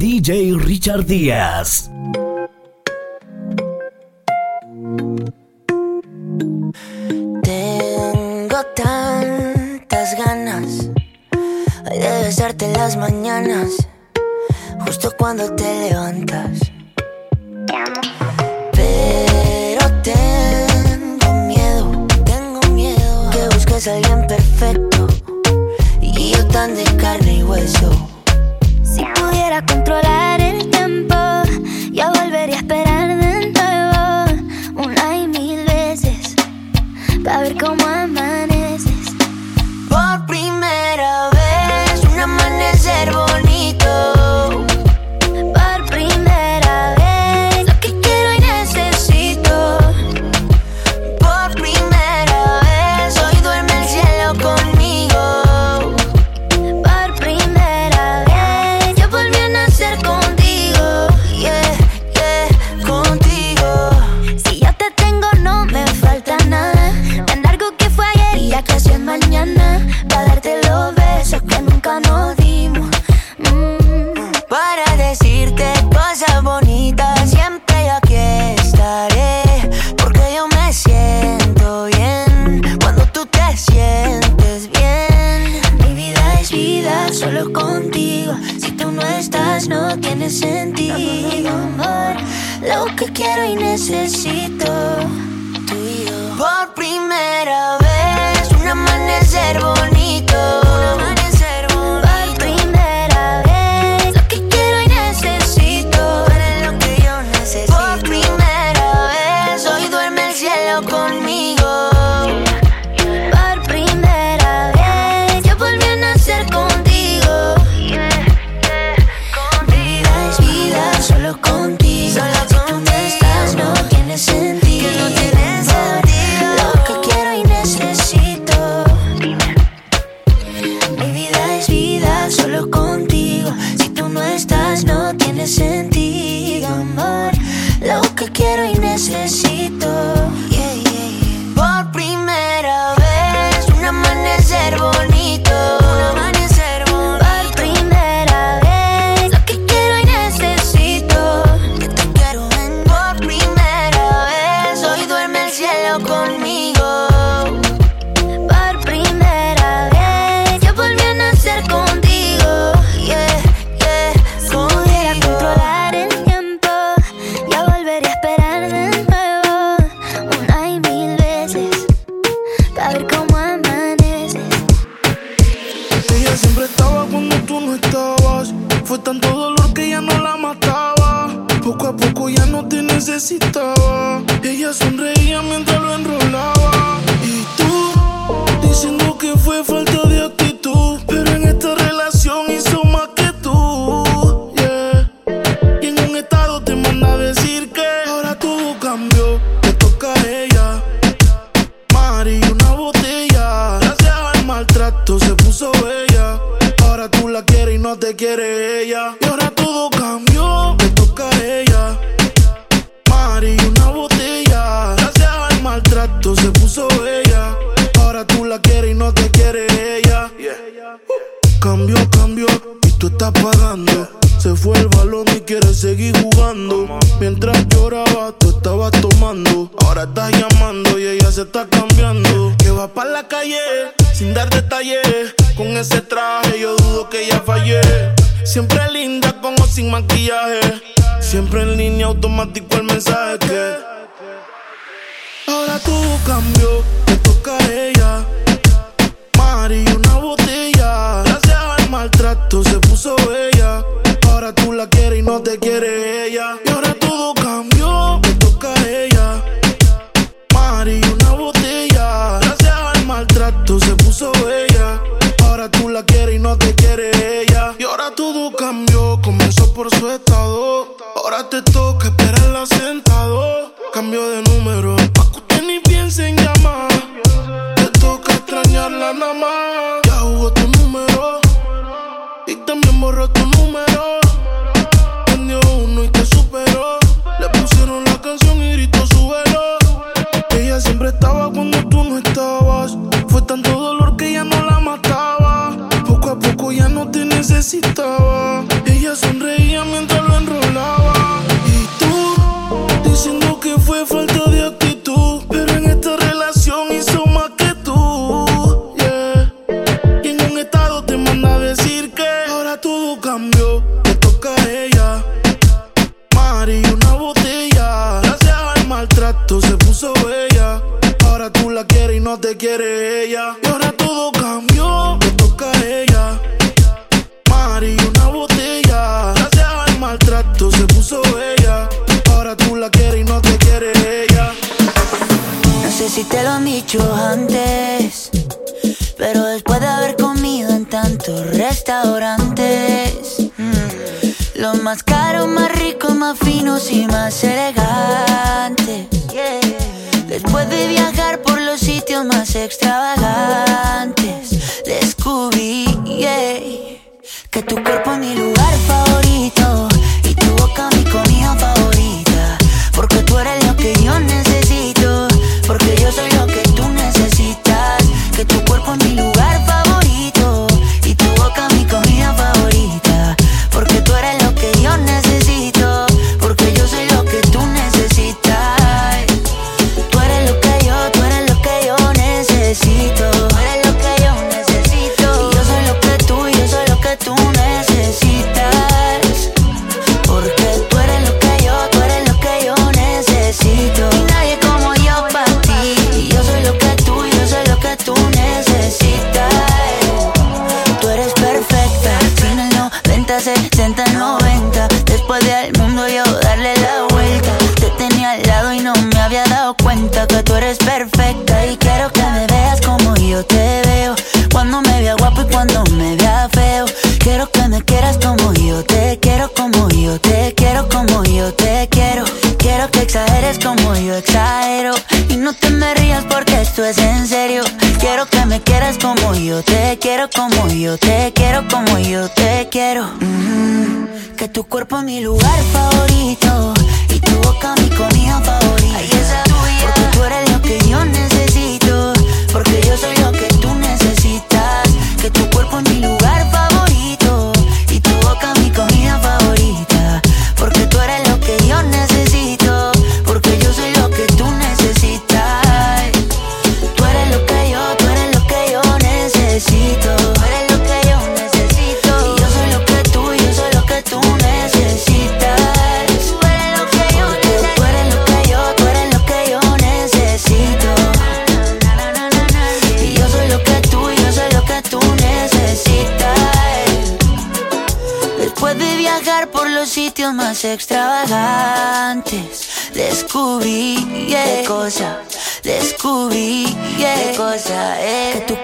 DJ Richard Díaz. Tengo tantas ganas de besarte en las mañanas, justo cuando te levantas. Pero tengo miedo, tengo miedo que busques a alguien perfecto y yo tan de carne y hueso. Quiero y necesito. Cambió, y tú estás pagando. Se fue el balón y quiere seguir jugando. Mientras lloraba, tú estabas tomando. Ahora estás llamando y ella se está cambiando. Que va para la calle sin dar detalles. Con ese traje yo dudo que ella fallé. Siempre linda con o sin maquillaje. Siempre en línea automático el mensaje que. Ahora todo cambió, te toca a ella. Se puso bella. Ahora tú la quieres y no te quiere ella. Y ahora todo cambió, te toca a ella. Mari, una botella. Gracias al maltrato se puso bella. Ahora tú la quieres y no te quiere ella. Y ahora todo cambió, comenzó por su estado. Ahora te toca esperarla sentado. Cambio de número, pa' que ni piense en llamar. Te toca extrañarla nada más. Borró tu número. Prendió uno y te superó. Le pusieron la canción y gritó su velo. Ella siempre estaba cuando tú no estabas. Fue tanto dolor que ya no la mataba. Poco a poco ya no te necesitaba. Ella sonreía mientras en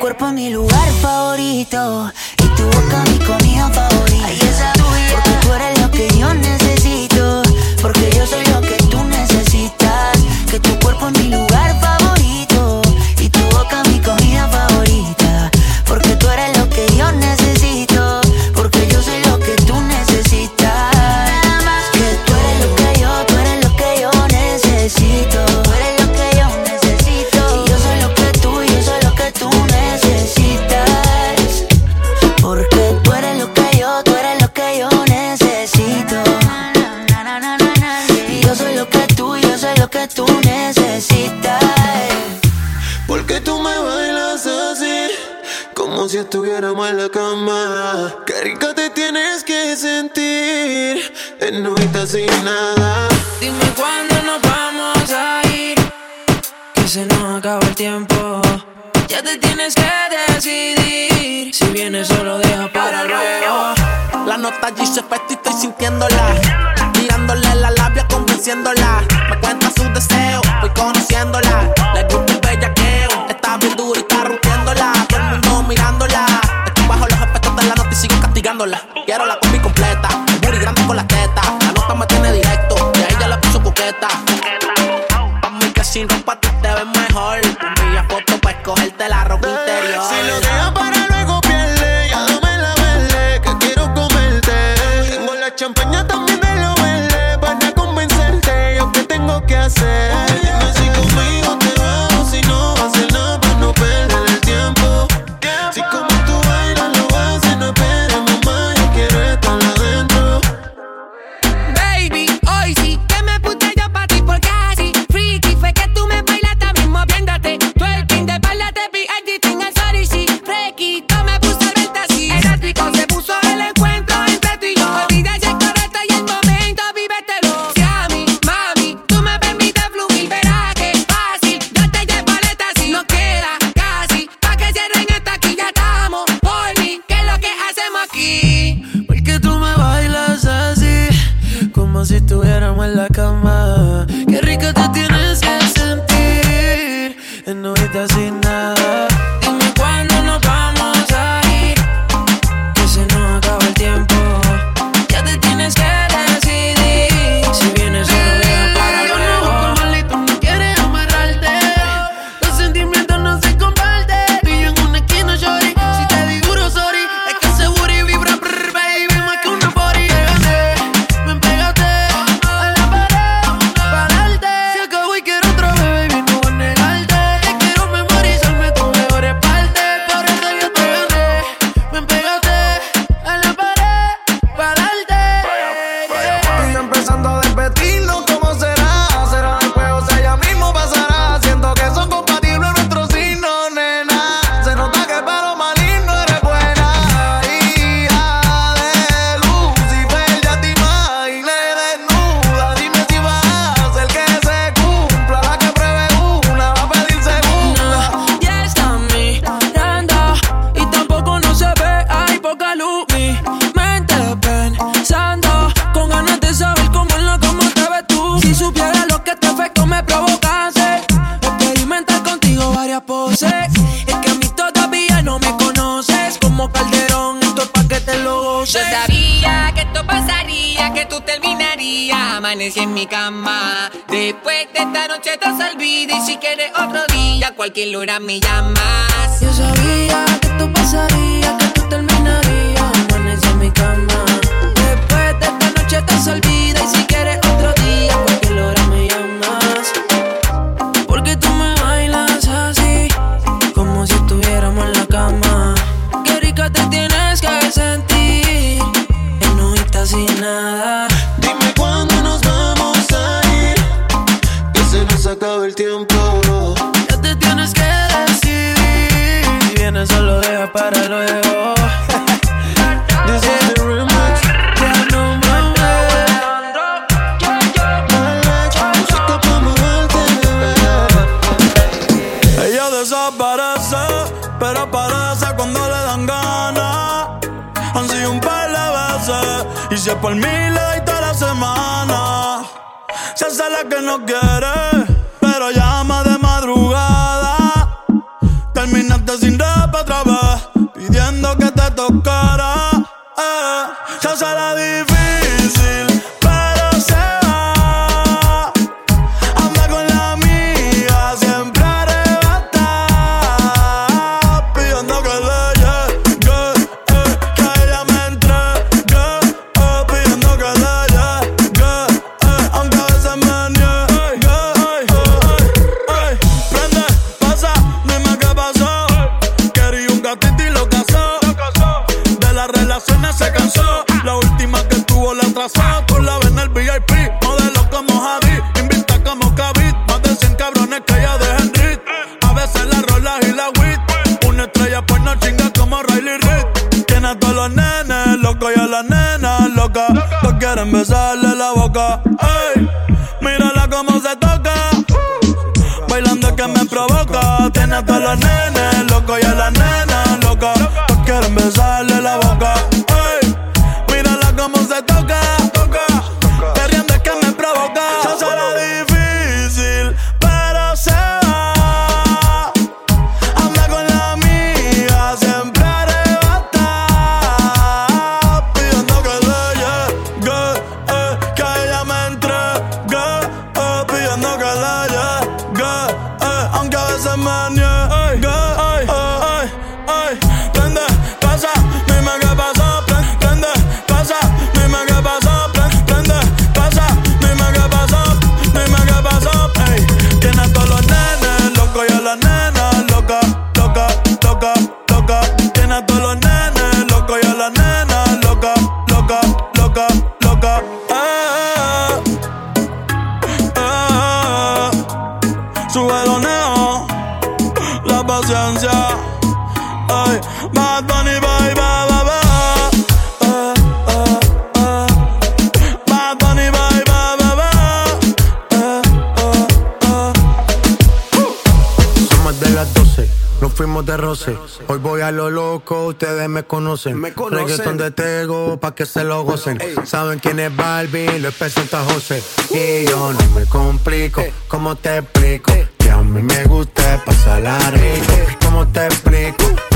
cuerpo mi lugar favorito. estuviéramos en la cama. Qué rico te tienes que sentir en novitas sin nada. Dime cuándo nos vamos a ir, que se nos acaba el tiempo. Ya te tienes que decidir, si vienes solo deja para luego. La nota allí se y estoy sintiéndola. Mirándole la labia, convenciéndola. Me cuenta sus deseos, voy conociéndola. Le gusta el bellaqueo, está bien quiero la, quiero no quiere, loco, ustedes me conocen. Me conocen. Reggaeton de Tego, pa' que se lo gocen. Saben quién es Barbie, lo presenta José. Y yo no me complico, ¿cómo te explico? Que a mí me gusta pasarla rico. ¿Cómo te explico?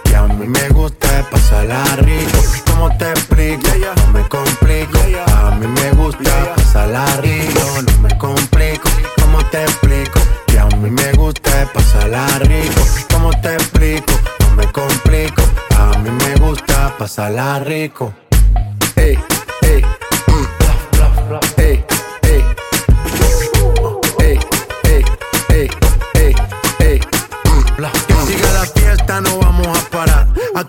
Que a mí me gusta pasarla rico. ¿Cómo te explico? No me complico. A mí me gusta pasarla rico. No me complico. ¿Cómo te explico? Que a mí me gusta pasarla rico. ¿Cómo te explico? No me complico. A mí me gusta pasarla rico. Ey, ey, mm, ey, ey. Ey, ey, ey, ey, ey. Que siga la fiesta, no vamos.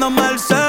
Baby explotándome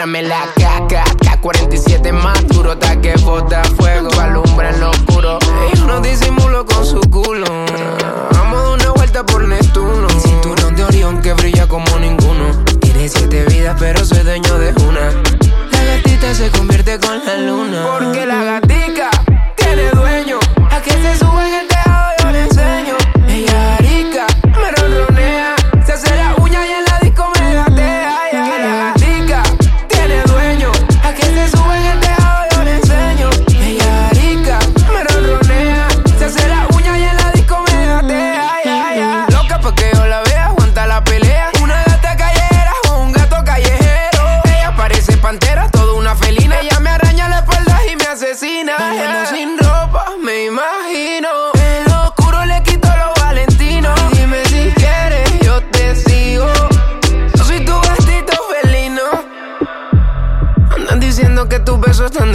Tráemela caca. K47 más duro, ta que bota fuego. Alumbra en lo oscuro. Ella no disimulo con su culo. Vamos de una vuelta por Neptuno. Cinturón de Orión que brilla como ninguno. Tiene siete vidas, pero soy dueño de una. La gatita se convierte con la luna. Porque la gatica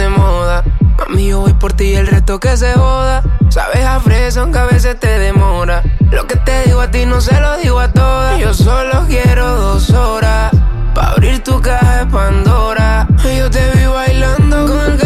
Mami, yo voy por ti y el resto que se joda. Sabes a fresa, aunque a veces te demora. Lo que te digo a ti no se lo digo a todas. Yo solo quiero dos horas. Pa' abrir tu caja de Pandora. Yo te vi bailando con el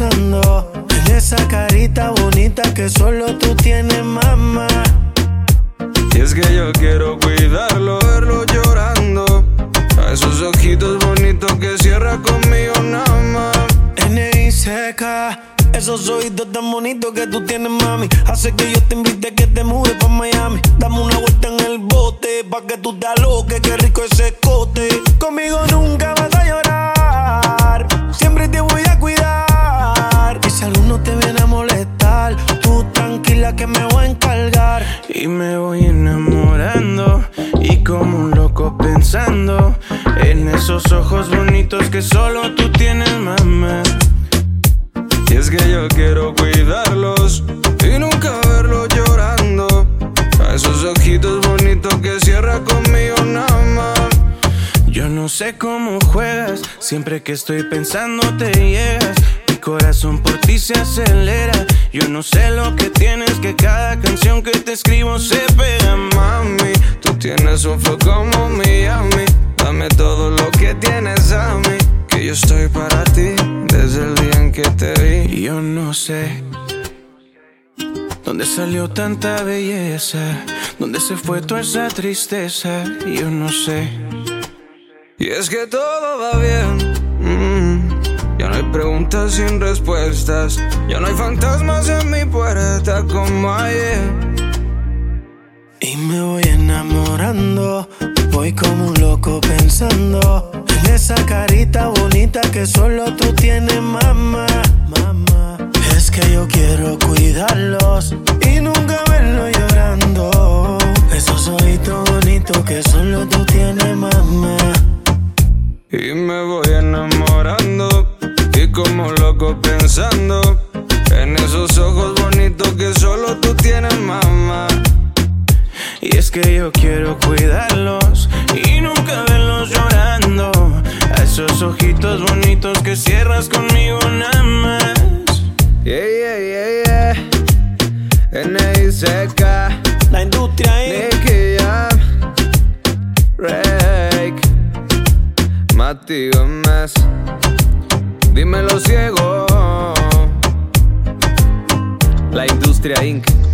en esa carita bonita que solo tú tienes, mamá. Y es que yo quiero cuidarlo, verlo llorando. A esos ojitos bonitos que cierra conmigo nada más. N.I.C.K. Esos oídos tan bonitos que tú tienes, mami. Hace que yo te invite a que te mudes pa' Miami. Dame una vuelta en el bote, pa' que tú te aloques, qué que solo tú tienes, mamá. Y es que yo quiero cuidarlos y nunca verlos llorando. A esos ojitos bonitos que cierra conmigo nada más. Yo no sé cómo juegas, siempre que estoy pensando te llegas. Mi corazón por ti se acelera. Yo no sé lo que tienes, que cada canción que te escribo se pega, mami. Tú tienes un flow como Miami. Dame todo lo que tienes a mí. Que yo estoy para ti desde el día en que te vi. Yo no sé. ¿Dónde salió tanta belleza? ¿Dónde se fue toda esa tristeza? Yo no sé. Y es que todo va bien. mm. Ya no hay preguntas sin respuestas. Ya no hay fantasmas en mi puerta como ayer. En esa carita bonita que solo tú tienes, mamá. Mamá, es que yo quiero cuidarlos y nunca verlos llorando. Esos ojitos bonitos que solo tú tienes, mamá. Y me voy enamorando y como loco pensando en esos ojos bonitos que solo tú tienes, mamá. Y es que yo quiero cuidarlos y nunca verlos llorando. A esos ojitos bonitos que cierras conmigo nada más. Yeah, yeah, yeah, yeah. NICK. La industria, eh. Nicky Rake. Mati Gómez. Dímelo ciego. La industria Inc.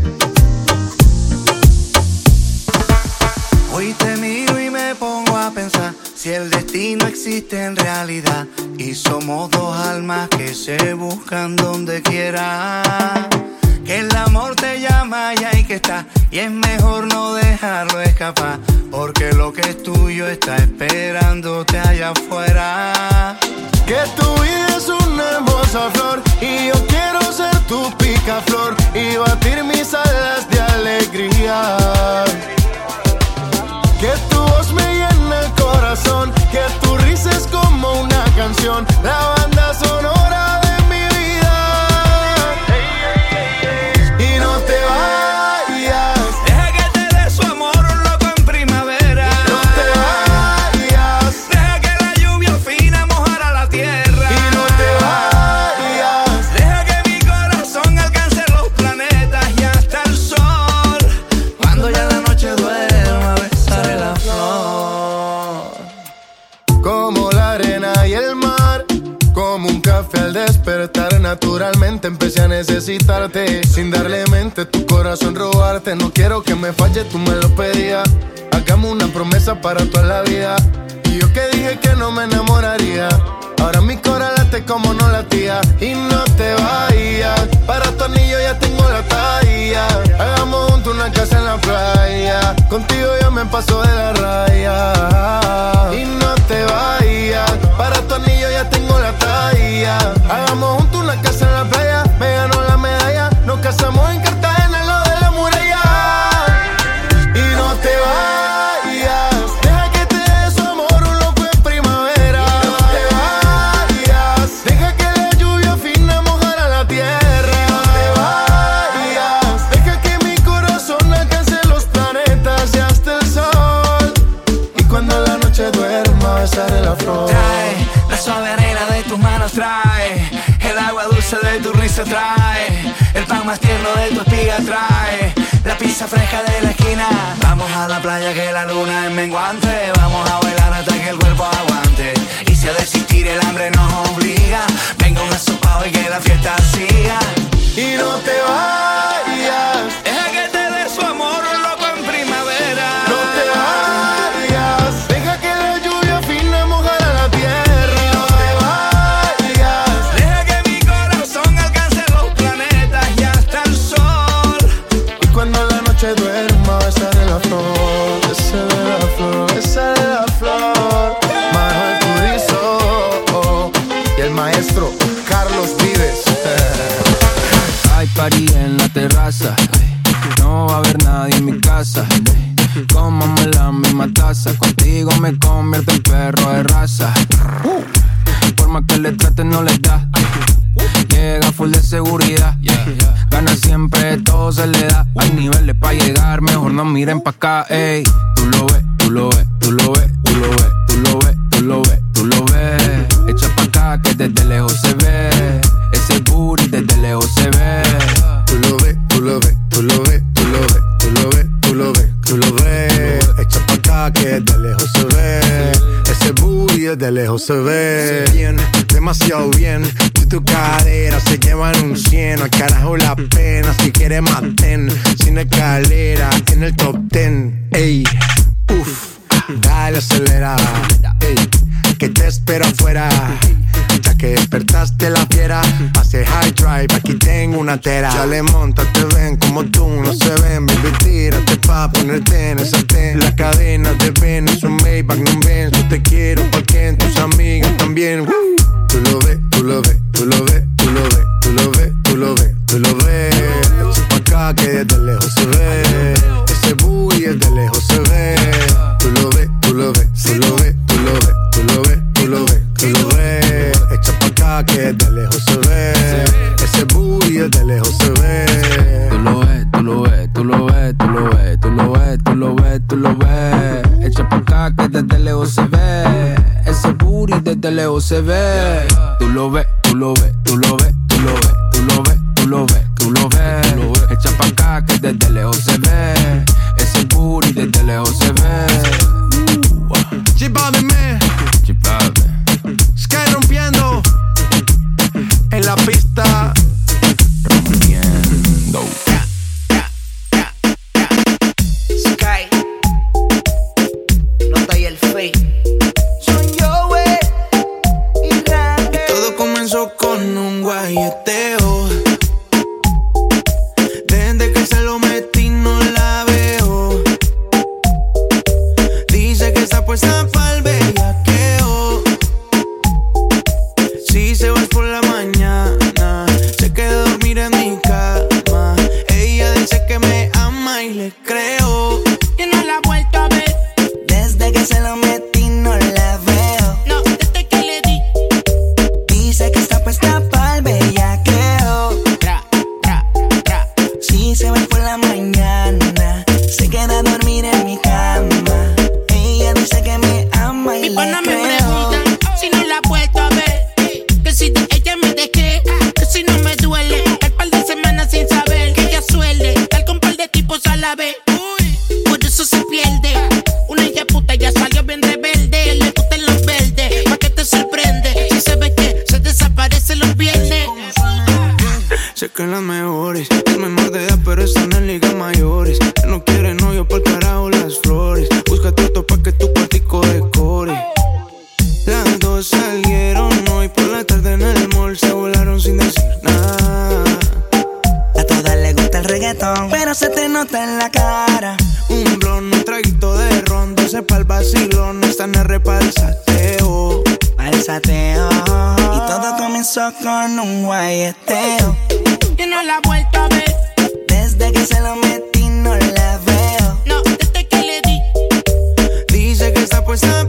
Hoy te miro y me pongo a pensar si el destino existe en realidad y somos dos almas que se buscan donde quiera. Que el amor te llama y hay que estar y es mejor no dejarlo escapar porque lo que es tuyo está esperándote allá afuera. Que tu vida es una hermosa flor y yo quiero ser tu picaflor y batir mis alas de alegría. Que tu risa es como una canción, la banda sonora empecé a necesitarte. Sin darle mente, tu corazón robarte. No quiero que me falle, tú me lo pedías. Hagamos una promesa para toda la vida. Y yo que dije que no me enamoraría. Ahora mi corazón late como no latía. Y no te vayas, para tu anillo ya tengo la talla. Hagamos juntos una casa en la playa. Contigo yo me paso de la Ey, tú lo ves, tú lo ves, tú lo ves, tú lo ves, tú lo ves, tú lo ves, tú lo ves. Echa pa' acá que desde lejos se ve. Ese booty desde lejos se ve. Tú lo ves, tú lo ves, tú lo ves, tú lo ves, tú lo ves, tú lo ves, tú lo ves. Echa pa' acá que de lejos se ve. Ese booty de lejos se ve. Demasiado bien. Ya le monta, te ven como tú, no se ven, baby, tírate pa' ponerte en esa ten. La cadena de ven, es un Maybach, no Benz, yo te quiero porque tus amigas también. Tú lo ves, tú lo ves, tú lo ves, tú lo ves, tú lo ves, tú lo ves, tú lo ves. Pa' acá que desde lejos se ve. Se ve. Tú lo ves, tú lo ves, A todas les gusta el reggaetón, pero se te nota en la cara. Un blon, un traguito de ron, doce pa'l vacilón, esta no es pa'l sateo. Pa'l sateo. Y todo comenzó con un guayeteo. Yo no la he vuelto a ver. Desde que se lo metí no la veo. No, desde que le di. Dice que está puesta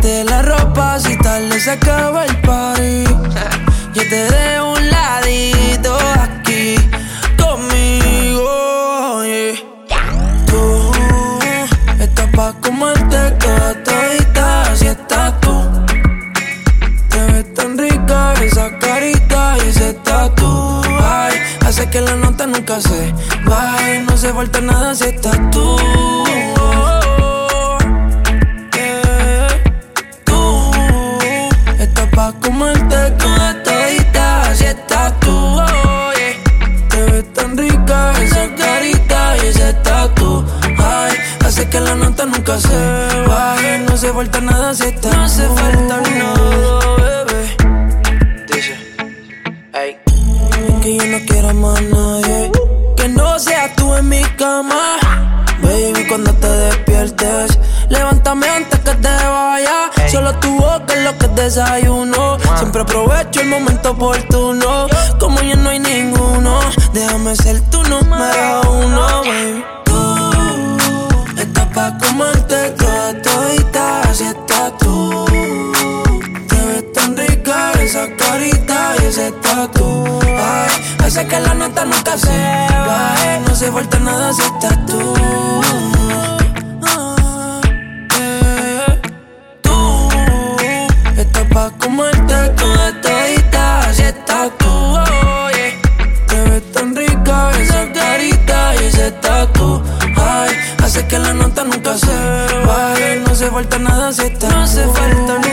Tráete la ropa si tal se acaba el party. Yo te dejo un ladito aquí conmigo. yeah. Tú estás pa' comerte todita si estás tú. Te ves tan rica esa carita y ese tatu. Ay, hace que la nota nunca se baje. No se falta nada si estás tú. Baje. No se falta nada si estás No se falta nada, bebé. Dice, ey. Es que yo no quiero más nadie. Que no seas tú en mi cama. Baby, cuando te despiertes, levántame antes que te vaya. Solo tu boca es lo que desayuno. Siempre aprovecho el momento oportuno. Como ya no hay ninguno, déjame ser tu número uno, baby. Tú estás pa' toda todita, si estás tú. Te ves tan rica esa carita y ese tatu. Ay, hace que la nota nunca se baje. No se falta nada si estás tú. Eh. Tú estás pa' comerte toda todita si estás tú. oh, yeah. Te ves tan rica esa carita y ese tatu. Ay, hace que la nota falta nada si estás No se falta